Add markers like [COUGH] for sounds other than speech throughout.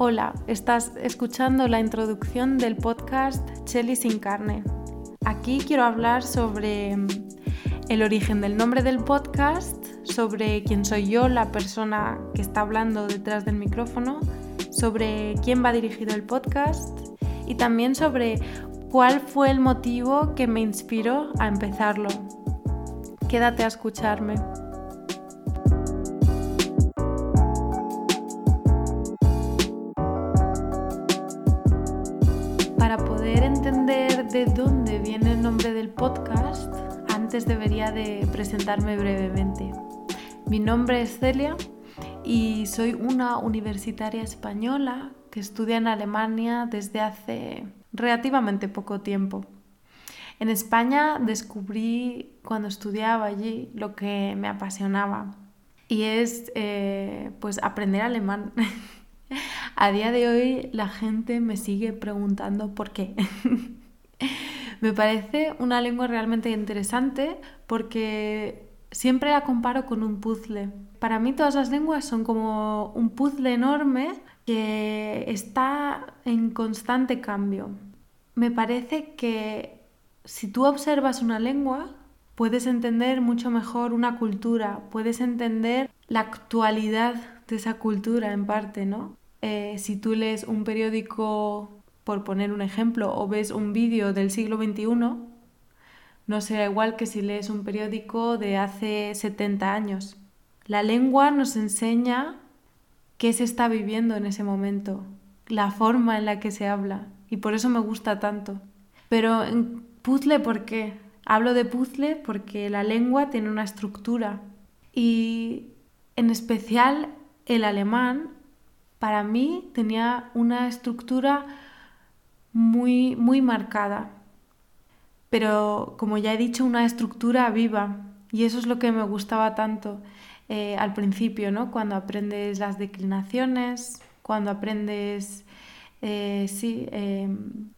Hola, estás escuchando la introducción del podcast Chelly sin carne. Aquí quiero hablar sobre mm, el origen del nombre del podcast, sobre quién soy yo, la persona que está hablando detrás del micrófono, sobre quién va dirigido el podcast y también sobre cuál fue el motivo que me inspiró a empezarlo. Quédate a escucharme. De dónde viene el nombre del podcast, antes debería de presentarme brevemente. Mi nombre es Celia y soy una universitaria española que estudia en Alemania desde hace relativamente poco tiempo. En España descubrí cuando estudiaba allí lo que me apasionaba y es eh, pues aprender alemán. [LAUGHS] A día de hoy la gente me sigue preguntando por qué. [LAUGHS] Me parece una lengua realmente interesante porque siempre la comparo con un puzzle. Para mí todas las lenguas son como un puzzle enorme que está en constante cambio. Me parece que si tú observas una lengua, puedes entender mucho mejor una cultura, puedes entender la actualidad de esa cultura en parte, ¿no? Eh, si tú lees un periódico por poner un ejemplo, o ves un vídeo del siglo XXI, no será igual que si lees un periódico de hace 70 años. La lengua nos enseña qué se está viviendo en ese momento, la forma en la que se habla, y por eso me gusta tanto. Pero en ¿por qué? Hablo de puzzle porque la lengua tiene una estructura y en especial el alemán para mí tenía una estructura muy, muy marcada. Pero, como ya he dicho, una estructura viva. Y eso es lo que me gustaba tanto eh, al principio, ¿no? Cuando aprendes las declinaciones, cuando aprendes, eh, sí, em,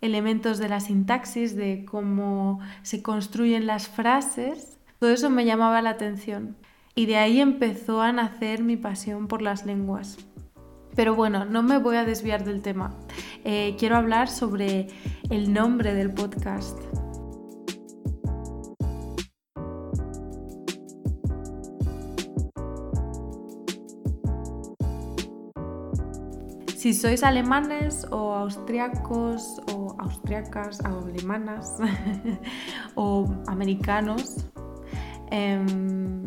elementos de la sintaxis, de cómo se construyen las frases. Todo eso me llamaba la atención. Y de ahí empezó a nacer mi pasión por las lenguas. Pero bueno, no me voy a desviar del tema. Eh, quiero hablar sobre el nombre del podcast. Si sois alemanes o austriacos o austriacas o alemanas [LAUGHS] o americanos, em,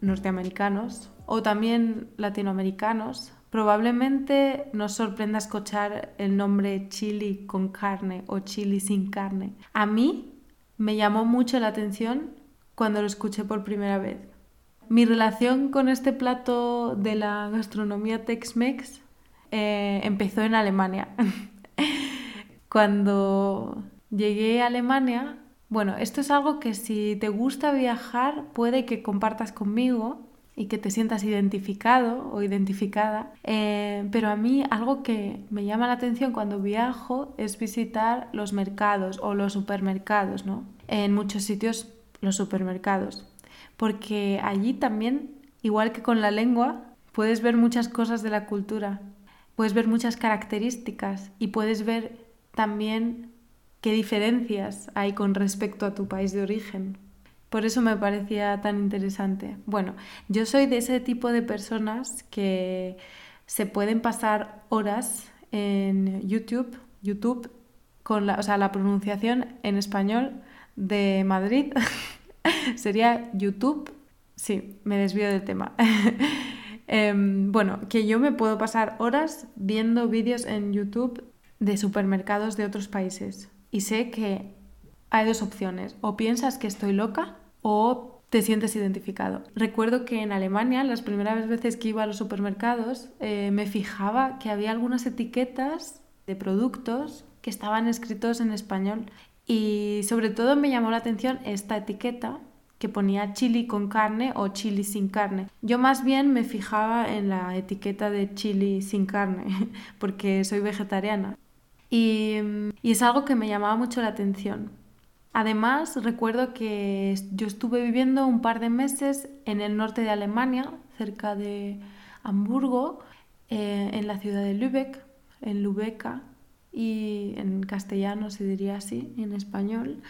norteamericanos o también latinoamericanos, Probablemente nos sorprenda escuchar el nombre chili con carne o chili sin carne. A mí me llamó mucho la atención cuando lo escuché por primera vez. Mi relación con este plato de la gastronomía Tex-Mex eh, empezó en Alemania. [LAUGHS] cuando llegué a Alemania, bueno, esto es algo que si te gusta viajar puede que compartas conmigo y que te sientas identificado o identificada. Eh, pero a mí algo que me llama la atención cuando viajo es visitar los mercados o los supermercados, ¿no? En muchos sitios los supermercados. Porque allí también, igual que con la lengua, puedes ver muchas cosas de la cultura, puedes ver muchas características y puedes ver también qué diferencias hay con respecto a tu país de origen. Por eso me parecía tan interesante. Bueno, yo soy de ese tipo de personas que se pueden pasar horas en YouTube, YouTube con la, o sea, la pronunciación en español de Madrid [LAUGHS] sería YouTube. Sí, me desvío del tema. [LAUGHS] Em, bueno, que yo me puedo pasar horas viendo vídeos en YouTube de supermercados de otros países. Y sé que hay dos opciones. O piensas que estoy loca o te sientes identificado. Recuerdo que en Alemania, las primeras veces que iba a los supermercados, eh, me fijaba que había algunas etiquetas de productos que estaban escritos en español y sobre todo me llamó la atención esta etiqueta que ponía chili con carne o chili sin carne. Yo más bien me fijaba en la etiqueta de chili sin carne [LAUGHS] porque soy vegetariana y, y es algo que me llamaba mucho la atención Además, recuerdo que yo estuve viviendo un par de meses en el norte de Alemania, cerca de Hamburgo, eh, en la ciudad de Lübeck, en Lübeca, y en castellano se diría así, en español.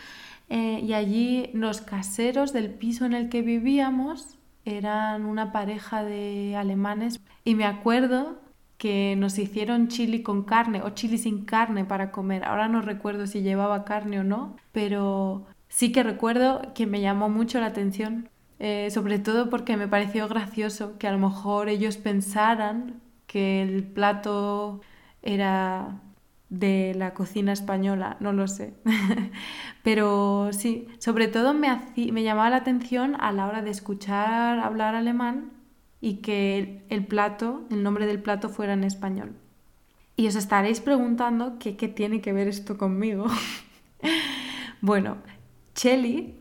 Eh, y allí los caseros del piso en el que vivíamos eran una pareja de alemanes y me acuerdo que nos hicieron chili con carne o chili sin carne para comer. Ahora no recuerdo si llevaba carne o no, pero sí que recuerdo que me llamó mucho la atención, eh, sobre todo porque me pareció gracioso que a lo mejor ellos pensaran que el plato era de la cocina española, no lo sé. [LAUGHS] Pero sí, sobre todo me, me llamaba la atención a la hora de escuchar hablar alemán y que el, plato, el nombre del plato fuera en español. Y os estaréis preguntando qué, tiene que ver esto conmigo. [LAUGHS] bueno, Chelly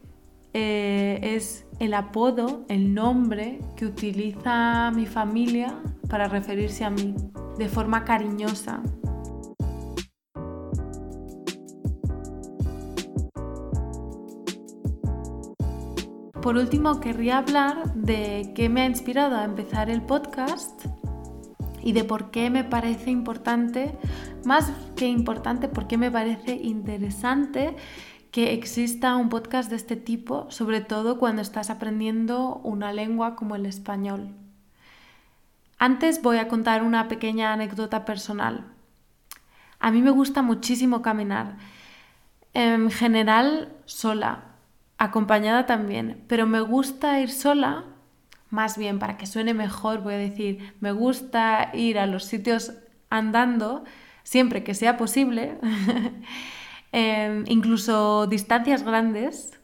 eh, es el apodo, el nombre que utiliza mi familia para referirse a mí de forma cariñosa. Por último, querría hablar de qué me ha inspirado a empezar el podcast y de por qué me parece importante, más que importante, por qué me parece interesante que exista un podcast de este tipo, sobre todo cuando estás aprendiendo una lengua como el español. Antes voy a contar una pequeña anécdota personal. A mí me gusta muchísimo caminar, en general sola, acompañada también, pero me gusta ir sola, más bien para que suene mejor, voy a decir, me gusta ir a los sitios andando siempre que sea posible, [LAUGHS] em, incluso distancias grandes,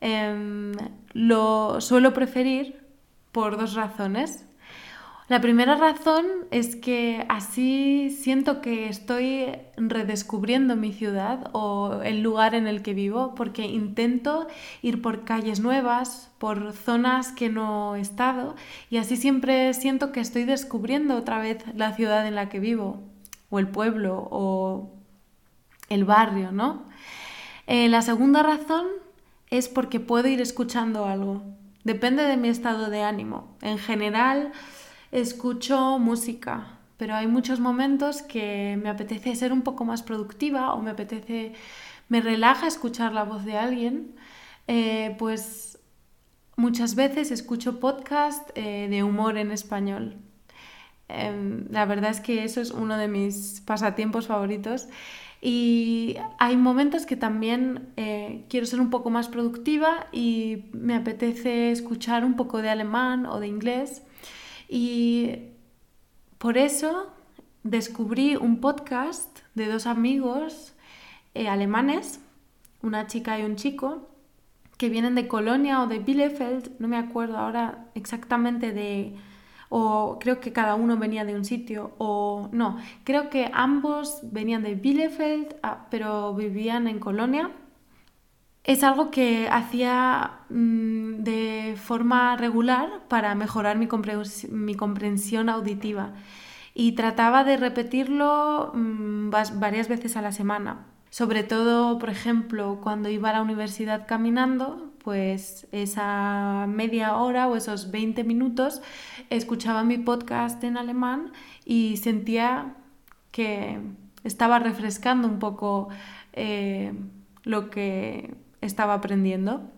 em, lo suelo preferir por dos razones. La primera razón es que así siento que estoy redescubriendo mi ciudad o el lugar en el que vivo porque intento ir por calles nuevas, por zonas que no he estado y así siempre siento que estoy descubriendo otra vez la ciudad en la que vivo o el pueblo o el barrio, ¿no? Eh, la segunda razón es porque puedo ir escuchando algo. Depende de mi estado de ánimo. En general, escucho música, pero hay muchos momentos que me apetece ser un poco más productiva o me apetece, me relaja escuchar la voz de alguien, eh, pues muchas veces escucho podcast eh, de humor en español. Em, la verdad es que eso es uno de mis pasatiempos favoritos. Y hay momentos que también eh, quiero ser un poco más productiva y me apetece escuchar un poco de alemán o de inglés. Y por eso descubrí un podcast de dos amigos eh, alemanes, una chica y un chico, que vienen de Colonia o de Bielefeld, no me acuerdo ahora exactamente de, o creo que cada uno venía de un sitio, o no, creo que ambos venían de Bielefeld, ah, pero vivían en Colonia es algo que hacía mm, de forma regular para mejorar mi, comprensión auditiva y trataba de repetirlo mm, varias veces a la semana. Sobre todo, por ejemplo, cuando iba a la universidad caminando, pues esa media hora o esos 20 minutos escuchaba mi podcast en alemán y sentía que estaba refrescando un poco eh, lo que estaba aprendiendo.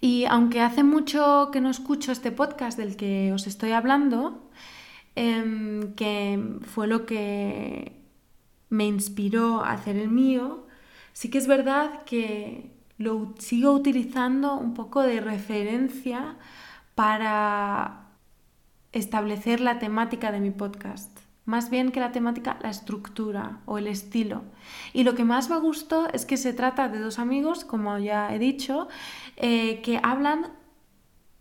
Y aunque hace mucho que no escucho este podcast del que os estoy hablando, em, que fue lo que me inspiró a hacer el mío, sí que es verdad que lo sigo utilizando un poco de referencia para establecer la temática de mi podcast más bien que la temática, la estructura o el estilo. Y lo que más me gustó es que se trata de dos amigos, como ya he dicho, eh, que hablan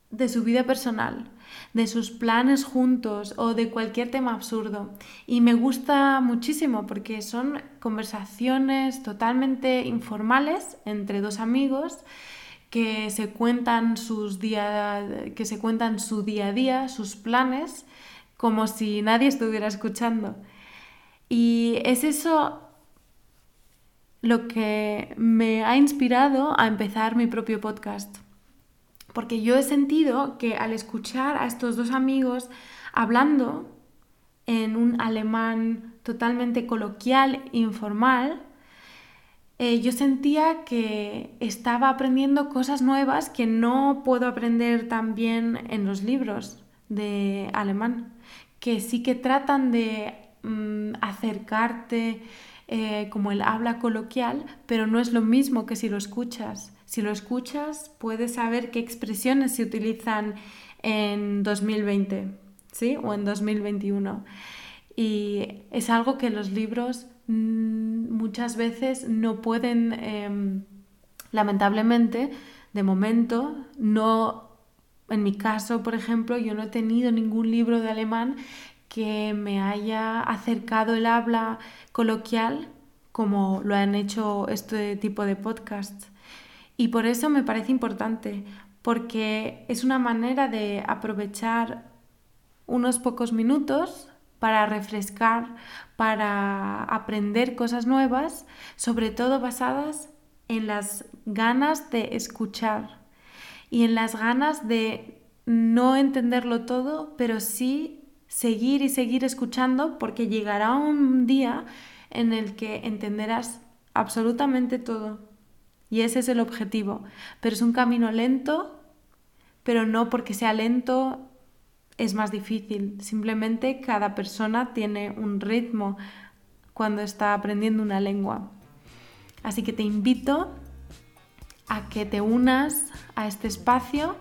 de su vida personal, de sus planes juntos o de cualquier tema absurdo. Y me gusta muchísimo porque son conversaciones totalmente informales entre dos amigos que se cuentan sus que se cuentan su día a día, sus planes como si nadie estuviera escuchando. Y es eso lo que me ha inspirado a empezar mi propio podcast. Porque yo he sentido que al escuchar a estos dos amigos hablando, en un alemán totalmente coloquial, informal, eh, yo sentía que estaba aprendiendo cosas nuevas que no puedo aprender tan bien en los libros de alemán, que sí que tratan de mm, acercarte eh, como el habla coloquial, pero no es lo mismo que si lo escuchas. Si lo escuchas, puedes saber qué expresiones se utilizan en 2020, ¿sí? O en 2021. Y es algo que los libros mm, muchas veces no pueden, em, lamentablemente, de momento, no, en mi caso, por ejemplo, yo no he tenido ningún libro de alemán que me haya acercado el habla coloquial como lo han hecho este tipo de podcasts. Y por eso me parece importante, porque es una manera de aprovechar unos pocos minutos para refrescar, para aprender cosas nuevas, sobre todo basadas en las ganas de escuchar y en las ganas de no entenderlo todo, pero sí seguir y seguir escuchando porque llegará un día en el que entenderás absolutamente todo. Y ese es el objetivo. Pero es un camino lento, pero no porque sea lento es más difícil. Simplemente cada persona tiene un ritmo cuando está aprendiendo una lengua. Así que te invito a que te unas a este espacio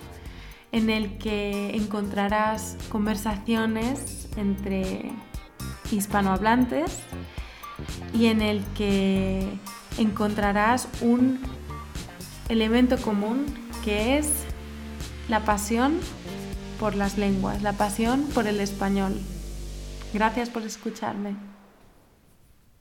en el que encontrarás conversaciones entre hispanohablantes y en el que encontrarás un elemento común que es la pasión por las lenguas, la pasión por el español. Gracias por escucharme.